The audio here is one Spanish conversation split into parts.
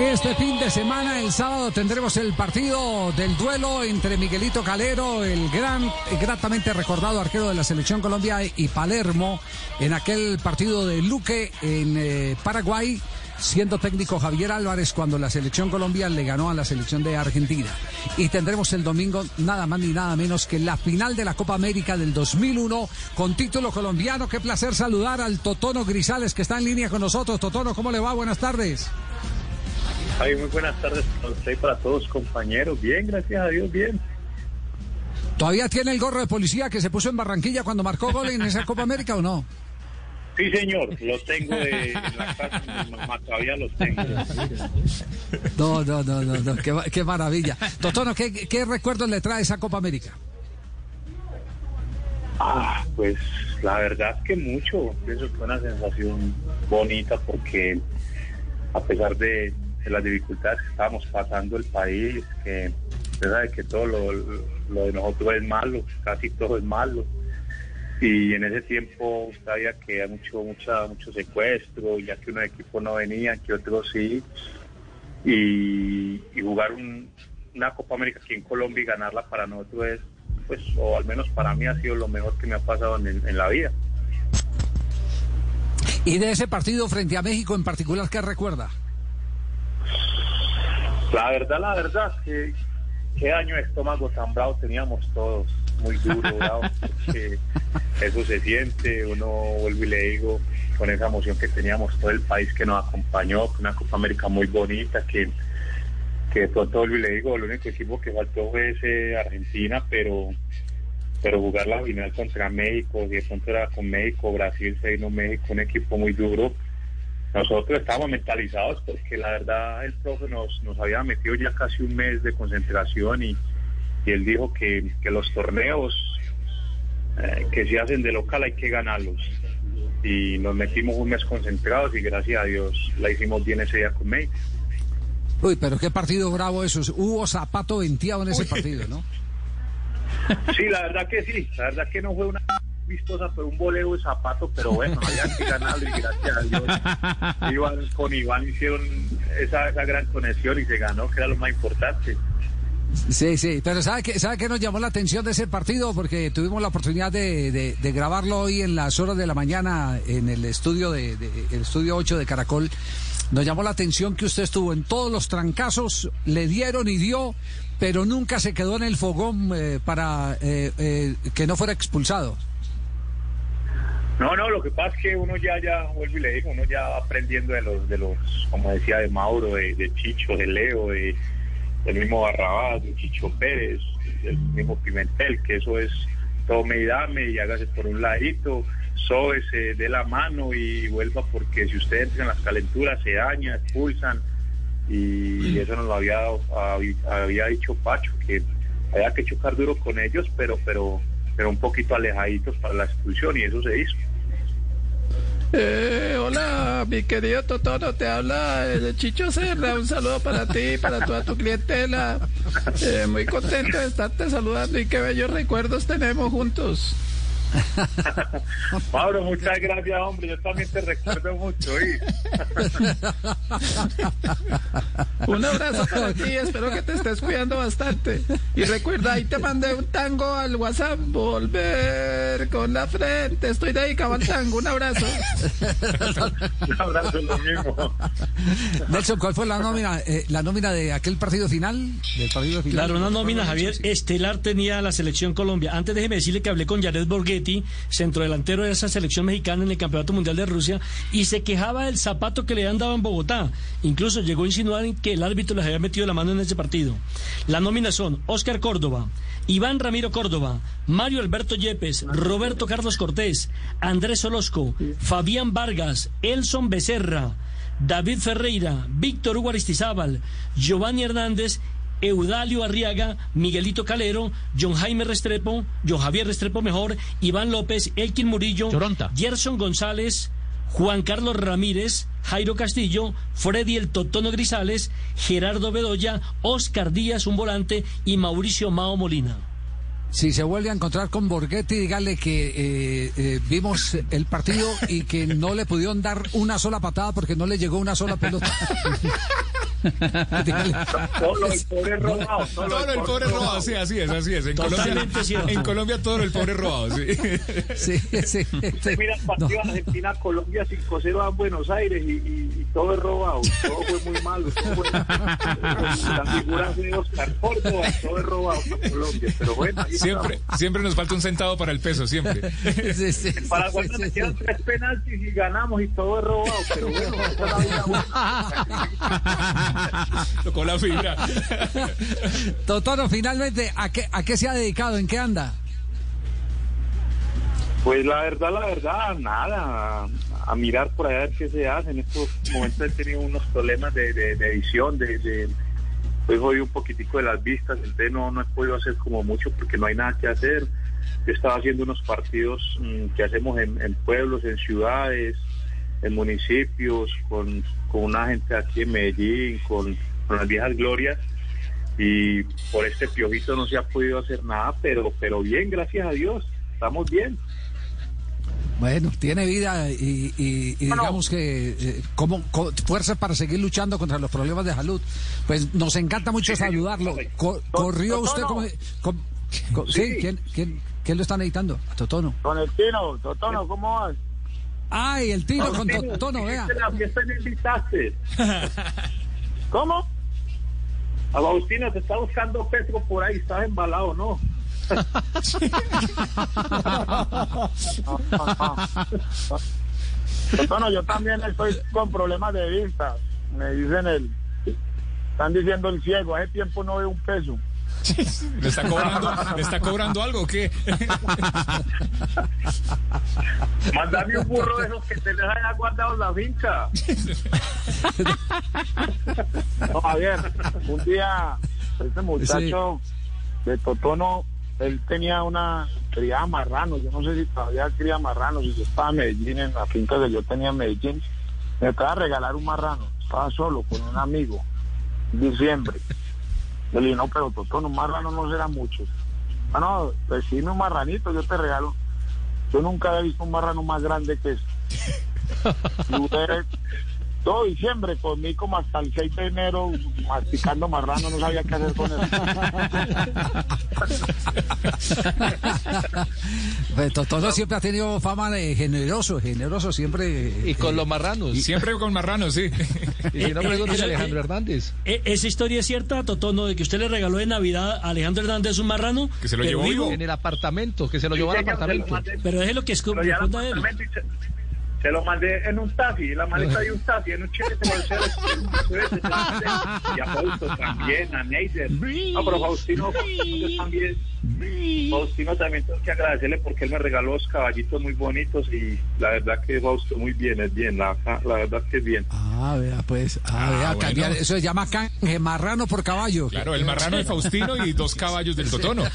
Este fin de semana, el sábado, tendremos el partido del duelo entre Miguelito Calero, el gran, gratamente recordado arquero de la Selección Colombia, y Palermo, en aquel partido de Luque en eh, Paraguay, siendo técnico Javier Álvarez cuando la Selección Colombia le ganó a la Selección de Argentina. Y tendremos el domingo nada más ni nada menos que la final de la Copa América del 2001 con título colombiano. Qué placer saludar al Totono Grisales que está en línea con nosotros. Totono, ¿cómo le va? Buenas tardes. Ay, muy buenas tardes para usted y para todos compañeros. Bien, gracias a Dios, bien. ¿Todavía tiene el gorro de policía que se puso en Barranquilla cuando marcó gol en esa Copa América o no? Sí, señor, lo tengo de, en la casa de mi mamá, todavía los tengo. No, no, no, no, no, Qué, qué maravilla. Totono, ¿qué, ¿qué recuerdos le trae esa Copa América? Ah, pues la verdad es que mucho. Pienso que fue una sensación bonita porque a pesar de, de las dificultades que estábamos pasando el país, que usted sabe que todo lo, de nosotros es malo, casi todo es malo. Y en ese tiempo sabía que había mucho, mucha, mucho secuestro, ya que unos equipos no venían, que otros sí. Y, y jugar un- una Copa América aquí en Colombia y ganarla para nosotros es, pues, o al menos para mí ha sido lo mejor que me ha pasado en, en la vida. Y de ese partido frente a México en particular, ¿qué recuerda? La verdad, la verdad, que qué daño de estómago tan bravo teníamos todos, muy duro, bravo, porque eso se siente, uno vuelve y le digo, con esa emoción que teníamos todo el país que nos acompañó, con una Copa América muy bonita, que, que de pronto vuelvo y le digo, el único equipo que faltó fue ese Argentina, pero pero jugar la final contra México, si de pronto era con México, Brasil, se vino México, un equipo muy duro, nosotros estábamos mentalizados porque la verdad el profe nos, nos había metido ya casi un mes de concentración y, y él dijo que, que los torneos eh, que se hacen de local hay que ganarlos. Y nos metimos un mes concentrados y gracias a Dios la hicimos bien ese día con México. Uy, pero qué partido bravo eso. Hubo zapato venteado en ese partido, ¿no? Sí, la verdad que sí, la verdad que no fue una vistosa, fue un voleo de zapato, pero bueno, había que ganarlo y gracias a Dios Iván, con Iván hicieron esa, esa gran conexión y se ganó, que era lo más importante. Sí, sí, pero ¿sabe qué, ¿sabe qué nos llamó la atención de ese partido? Porque tuvimos la oportunidad de, de- de grabarlo hoy en las horas de la mañana en el estudio de, de- el estudio 8 de Caracol. Nos llamó la atención que usted estuvo en todos los trancazos, le dieron y dio, pero nunca se quedó en el fogón eh, para eh, eh, que no fuera expulsado. No, no, lo que pasa es que uno ya, ya, vuelvo y le digo, uno ya va aprendiendo de los, de los, como decía, de Mauro, de, de Chicho, de Leo, de, del mismo Barrabás, de Chicho Pérez, del mismo Pimentel, que eso es tome y dame y hágase por un ladito, sóbese, dé la mano y vuelva porque si usted entra en las calenturas se daña, expulsan y eso nos lo había, había dicho Pacho, que había que chocar duro con ellos, pero, pero, pero un poquito alejaditos para la expulsión y eso se hizo. Eh, hola, mi querido Totono, te habla eh, Chicho Serra. Un saludo para ti, para toda tu clientela. Eh, muy contento de estarte saludando y qué bellos recuerdos tenemos juntos. Mauro, muchas gracias, hombre. Yo también te recuerdo mucho. Un abrazo para ti, espero que te estés cuidando bastante. Y recuerda, ahí te mandé un tango al WhatsApp, volver con la frente, estoy dedicado al tango, un abrazo. Un abrazo, lo mismo. Nelson, ¿cuál fue la nómina, eh, la nómina de aquel partido final? Del partido final. Claro, una nómina, Javier, estelar tenía la selección Colombia. Antes déjeme decirle que hablé con Jared Centrodelantero de esa selección mexicana en el Campeonato Mundial de Rusia, y se quejaba del zapato que le han dado en Bogotá. Incluso llegó a insinuar que el árbitro les había metido la mano en ese partido. La nómina son Oscar Córdoba, Iván Ramiro Córdoba, Mario Alberto Yepes, Roberto Carlos Cortés, Andrés Orozco, Fabián Vargas, Elson Becerra, David Ferreira, Víctor Hugo Aristizábal, Giovanni Hernández, Eudalio Arriaga, Miguelito Calero, John Jaime Restrepo, John Javier Restrepo mejor, Iván López, Elkin Murillo, Lloronta. Gerson González, Juan Carlos Ramírez, Jairo Castillo, Freddy el Totono Grisales, Gerardo Bedoya, Oscar Díaz, un volante, y Mauricio Mao Molina. Si se vuelve a encontrar con Borghetti, dígale que eh, eh, vimos el partido y que no le pudieron dar una sola patada porque no le llegó una sola pelota. Todo el pobre robado. Todo el pobre robado, sí, así es, así es. En Colombia, Totalmente en Colombia todo el pobre robado, sí. Sí, sí. Usted mira el partido Argentina-Colombia 5-0 a Buenos Aires y, y- y todo es robado. Todo fue muy malo. todo fue- la figura de Oscar Córdoba, todo es robado para Colombia. Pero bueno, Siempre, estamos. siempre nos falta un centavo para el peso, siempre. Sí, sí, sí, Paraguay sí, sí. tres penaltis y ganamos y todo es robado. Pero bueno, esa es la vida buena. Tocó la fibra. Totono, finalmente, ¿a qué, ¿a qué se ha dedicado? ¿En qué anda? Pues la verdad, la verdad, nada. A, mirar por allá a ver qué se hace. En estos momentos he tenido unos problemas de, de, de edición, de, de estoy jodido un poquitico de las vistas, entonces no, no he podido hacer como mucho porque no hay nada que hacer. Yo estaba haciendo unos partidos mm, que hacemos en, en pueblos, en ciudades, en municipios, con, con una gente aquí en Medellín, con, con las viejas glorias. Y por este piojito no se ha podido hacer nada, pero, pero bien, gracias a Dios, estamos bien. Bueno, tiene vida y, y- y digamos que eh, como, co- fuerza para seguir luchando contra los problemas de salud. Pues nos encanta mucho Sí, saludarlo. Co- corrió Totono. usted como... com- co- sí, Sí. ¿quién, quién, quién lo está editando? A Totono. Con el Tino, Totono, ¿cómo vas? Ay, el tiro con Tino, vea. ¿hiciste la fiesta me invitaste? ¿Cómo? Agustina, te está buscando Petro por ahí, estás embalado, ¿no? Bueno, yo también estoy con problemas de vista. Me dicen el. Están diciendo el ciego, hace tiempo no veo un peso. ¿Le está cobrando, ¿le está cobrando algo o qué? Mándame un burro de esos que te les haya guardado en la finca. No, Javier, un día este muchacho de Totono, él tenía una, criaba marranos, yo no sé si todavía cría marranos, y yo estaba en Medellín, en la finca que yo tenía en Medellín, me acaba de regalar un marrano, estaba solo con un amigo, en diciembre. Le dije, no, pero Totono, un marrano no será mucho. Bueno, pues sí, un marranito, yo te regalo. Yo nunca había visto un marrano más grande que ese. Todo diciembre comí como hasta el 6 de enero masticando marrano, no sabía qué hacer con él. Pues Totono siempre ha tenido fama de generoso, generoso siempre. Y con eh, los marranos. Siempre con marranos, sí. Y si no, Eh, pregúntele eh, a eh, Alejandro Hernández. E- ¿Esa historia es cierta, Totono, de que usted le regaló de Navidad a Alejandro Hernández un marrano? Que se lo llevó vivo. En el apartamento, que se lo llevó al lo apartamento. Pero déjelo que escu- Pero ya responda él. Se, lo mandé en un taxi, la maleta de un taxi, en un chile se lo. Y a Fausto también, a Neider. No, pero Faustino, Faustino también. Faustino también tengo que agradecerle porque él me regaló dos caballitos muy bonitos y la verdad que Fausto muy bien, es bien, la, la verdad que es bien. Ah, vea, pues. Ah, Ah, vea, bueno. cambiar- eso se llama canje, marrano por caballo. Claro, el marrano de Faustino y dos caballos del Totono.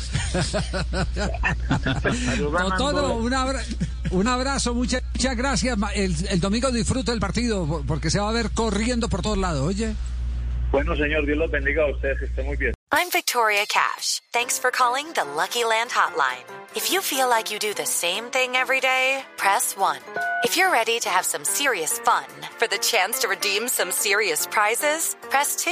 Totono, un, abra- un abrazo, muchas, muchas gracias. El, el domingo disfruta el partido por- porque se va a ver corriendo por todos lados, oye. Bueno, señor, Dios los bendiga a ustedes, que estén muy bien. I'm Victoria Cash. Thanks for calling the Lucky Land Hotline. If you feel like you do the same thing every day, press 1. If you're ready to have some serious fun for the chance to redeem some serious prizes, press 2.